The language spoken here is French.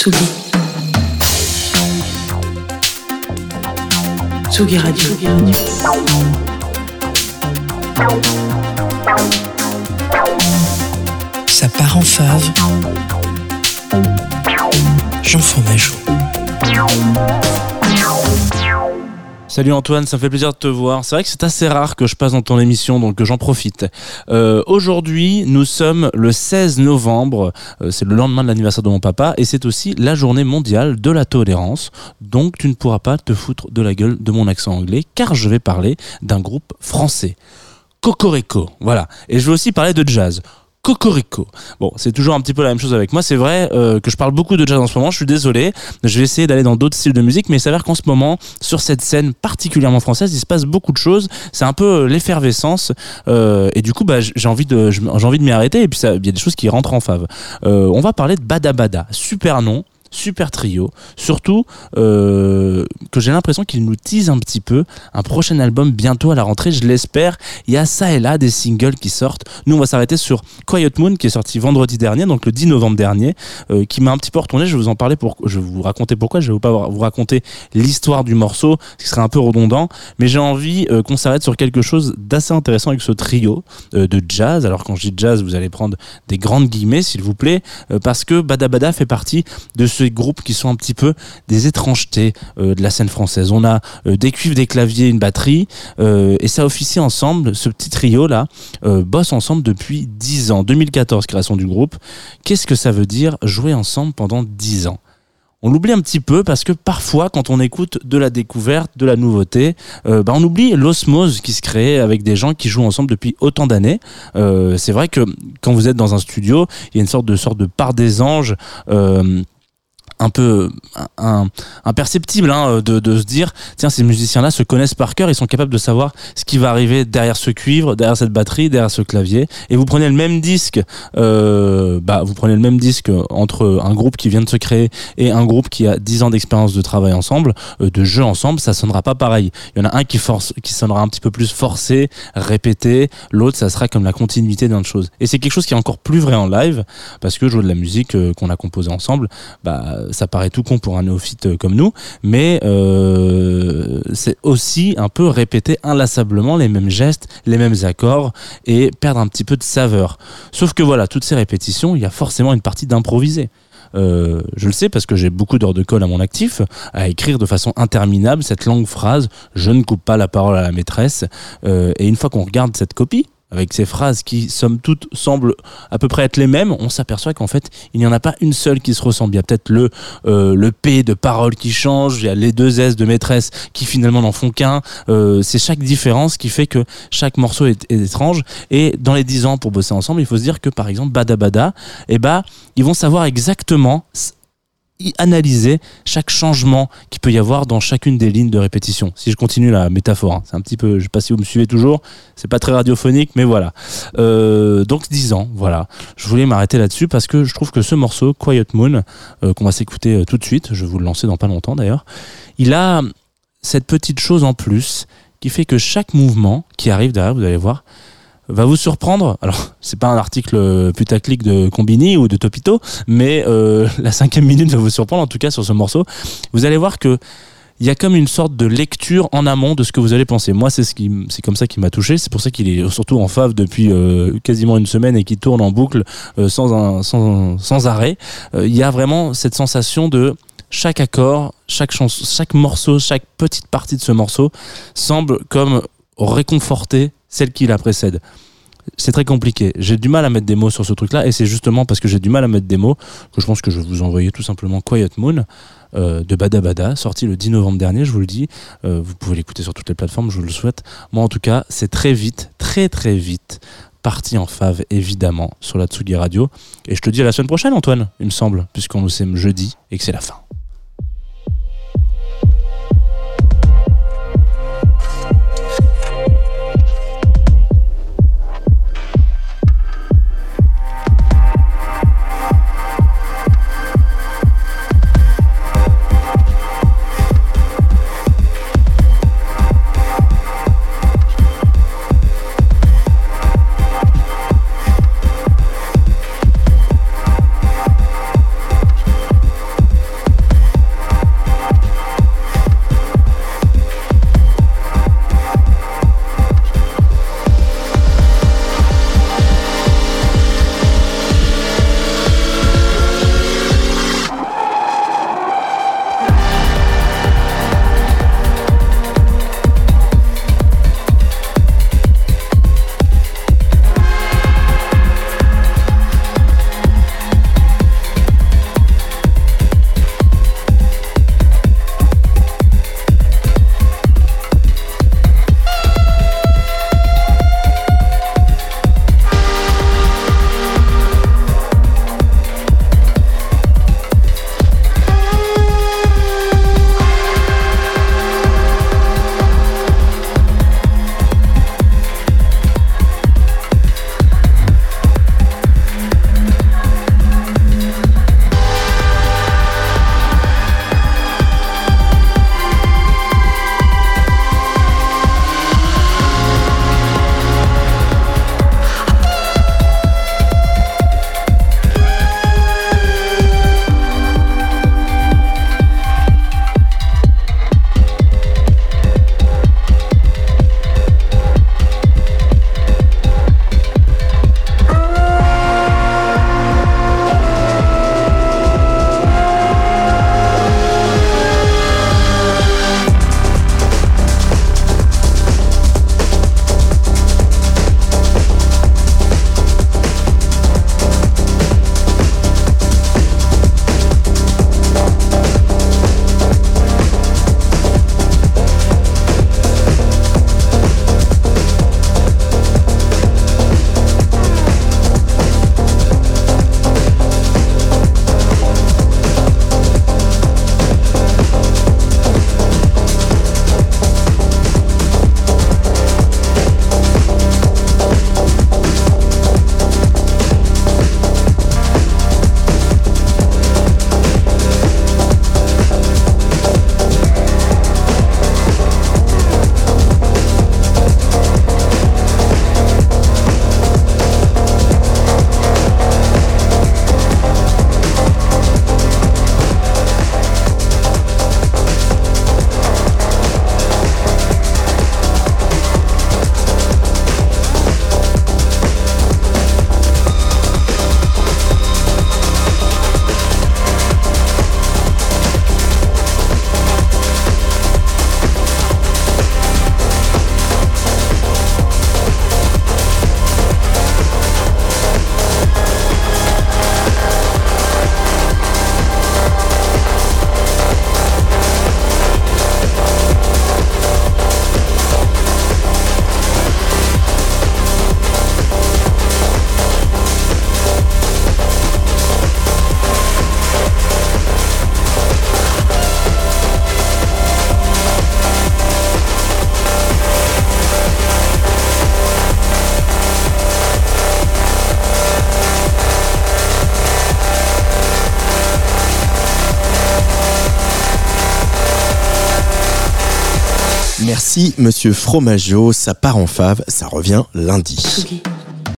Tsugi. Tsugi Radio. Ça part en fave. Ma joue. Salut Antoine, ça me fait plaisir de te voir. C'est vrai que c'est assez rare que je passe dans ton émission, donc j'en profite. Euh, Aujourd'hui, nous sommes le 16 novembre, euh, c'est le lendemain de l'anniversaire de mon papa, et c'est aussi la journée mondiale de la tolérance. Donc tu ne pourras pas te foutre de la gueule de mon accent anglais, car je vais parler d'un groupe français. Cocorico, voilà. Et je vais aussi parler de jazz. Cocorico. Bon, c'est toujours un petit peu la même chose avec moi. C'est vrai euh, que je parle beaucoup de jazz en ce moment. Je suis désolé. Je vais essayer d'aller dans d'autres styles de musique, mais il s'avère qu'en ce moment, sur cette scène particulièrement française, il se passe beaucoup de choses. C'est un peu euh, l'effervescence. Euh, et du coup, bah, j'ai envie de, m'y arrêter. Et puis, il y a des choses qui rentrent en fave. on va parler de Bada Bada. Super nom super trio. Surtout euh, que j'ai l'impression qu'il nous tease un petit peu un prochain album bientôt à la rentrée, je l'espère. Il y a ça et là des singles qui sortent. Nous, on va s'arrêter sur Quiet Moon qui est sorti vendredi dernier, donc le 10 novembre dernier, euh, qui m'a un petit peu retourné. Je vais vous en parler pour, je vais vous raconter pourquoi. Je vais pas vous raconter l'histoire du morceau, ce qui serait un peu redondant, mais j'ai envie euh, qu'on s'arrête sur quelque chose d'assez intéressant avec ce trio de jazz. Alors quand je dis jazz, vous allez prendre des grandes guillemets, s'il vous plaît, parce que Bada Bada fait partie de ce groupes qui sont un petit peu des étrangetés euh, de la scène française. On a euh, des cuivres, des claviers, une batterie, euh, et ça officie ensemble, ce petit trio-là, bosse ensemble depuis 10 ans. 2014, création du groupe. Qu'est-ce que ça veut dire jouer ensemble pendant 10 ans? On l'oublie un petit peu parce que parfois, quand on écoute de la découverte, de la nouveauté, bah, on oublie l'osmose qui se crée avec des gens qui jouent ensemble depuis autant d'années. c'est vrai que quand vous êtes dans un studio, il y a une sorte de sorte de part des anges un peu imperceptible hein, de, de, se dire tiens ces musiciens là se connaissent par cœur ils sont capables de savoir ce qui va arriver derrière ce cuivre derrière cette batterie derrière ce clavier. Et vous prenez le même disque euh, bah vous prenez le même disque entre un groupe qui vient de se créer et un groupe qui a 10 ans d'expérience de travail ensemble euh, de jeu ensemble ça sonnera pas pareil. Il y en a un qui force qui sonnera un petit peu plus forcé répété l'autre ça sera comme la continuité d'une chose. Et c'est quelque chose qui est encore plus vrai en live parce que jouer de la musique euh, qu'on a composée ensemble bah ça paraît tout con pour un néophyte euh, comme nous, mais euh, c'est aussi un peu répéter inlassablement les mêmes gestes, les mêmes accords et perdre un petit peu de saveur. Sauf que voilà, toutes ces répétitions, il y a forcément une partie d'improviser. Euh, je le sais parce que j'ai beaucoup d'heures de colle à mon actif, à écrire de façon interminable cette longue phrase Je ne coupe pas la parole à la maîtresse. et une fois qu'on regarde cette copie, avec ces phrases qui, somme toute, semblent à peu près être les mêmes, on s'aperçoit qu'en fait, il n'y en a pas une seule qui se ressemble. Il y a peut-être le, euh, P de parole qui change, il y a les deux S de maîtresse qui finalement n'en font qu'un. Euh, c'est chaque différence qui fait que chaque morceau est, étrange. Et dans les dix ans pour bosser ensemble, il faut se dire que par exemple, Bada Bada, eh ben, ils vont savoir exactement analyser chaque changement qu'il peut y avoir dans chacune des lignes de répétition. Si je continue la métaphore, hein, c'est un petit peu, je sais pas si vous me suivez toujours, c'est pas très radiophonique, mais voilà. Euh, donc 10 ans, voilà. Je voulais m'arrêter là-dessus parce que je trouve que ce morceau, Quiet Moon, euh, qu'on va s'écouter euh, tout de suite, je vais vous le lancer dans pas longtemps d'ailleurs, il a cette petite chose en plus qui fait que chaque mouvement qui arrive derrière, vous allez voir, va vous surprendre. Alors, c'est pas un article putaclic de Combini ou de Topito, mais euh, la cinquième minute va vous surprendre, en tout cas sur ce morceau. Vous allez voir que il y a comme une sorte de lecture en amont de ce que vous allez penser. Moi, c'est ce qui, c'est comme ça qui m'a touché. C'est pour ça qu'il est surtout en fave depuis euh, quasiment une semaine et qui tourne en boucle euh, sans, un, sans, sans arrêt. Il y a vraiment cette sensation de chaque accord, chaque chanson, chaque morceau, chaque petite partie de ce morceau semble comme réconforter celle qui la précède. C'est très compliqué. J'ai du mal à mettre des mots sur ce truc-là, et c'est justement parce que j'ai du mal à mettre des mots que je pense que je vais vous envoyer tout simplement Quiet Moon euh, de Bada Bada, sorti le 10 novembre dernier, je vous le dis. Euh, vous pouvez l'écouter sur toutes les plateformes, je vous le souhaite. Moi, en tout cas, c'est très vite, très très vite parti en fave, évidemment, sur la Tsugi Radio. Et je te dis à la semaine prochaine, Antoine, il me semble, puisqu'on nous sommes jeudi et que c'est la fin. Merci, monsieur Fromageau. Ça part en fave. Ça revient lundi.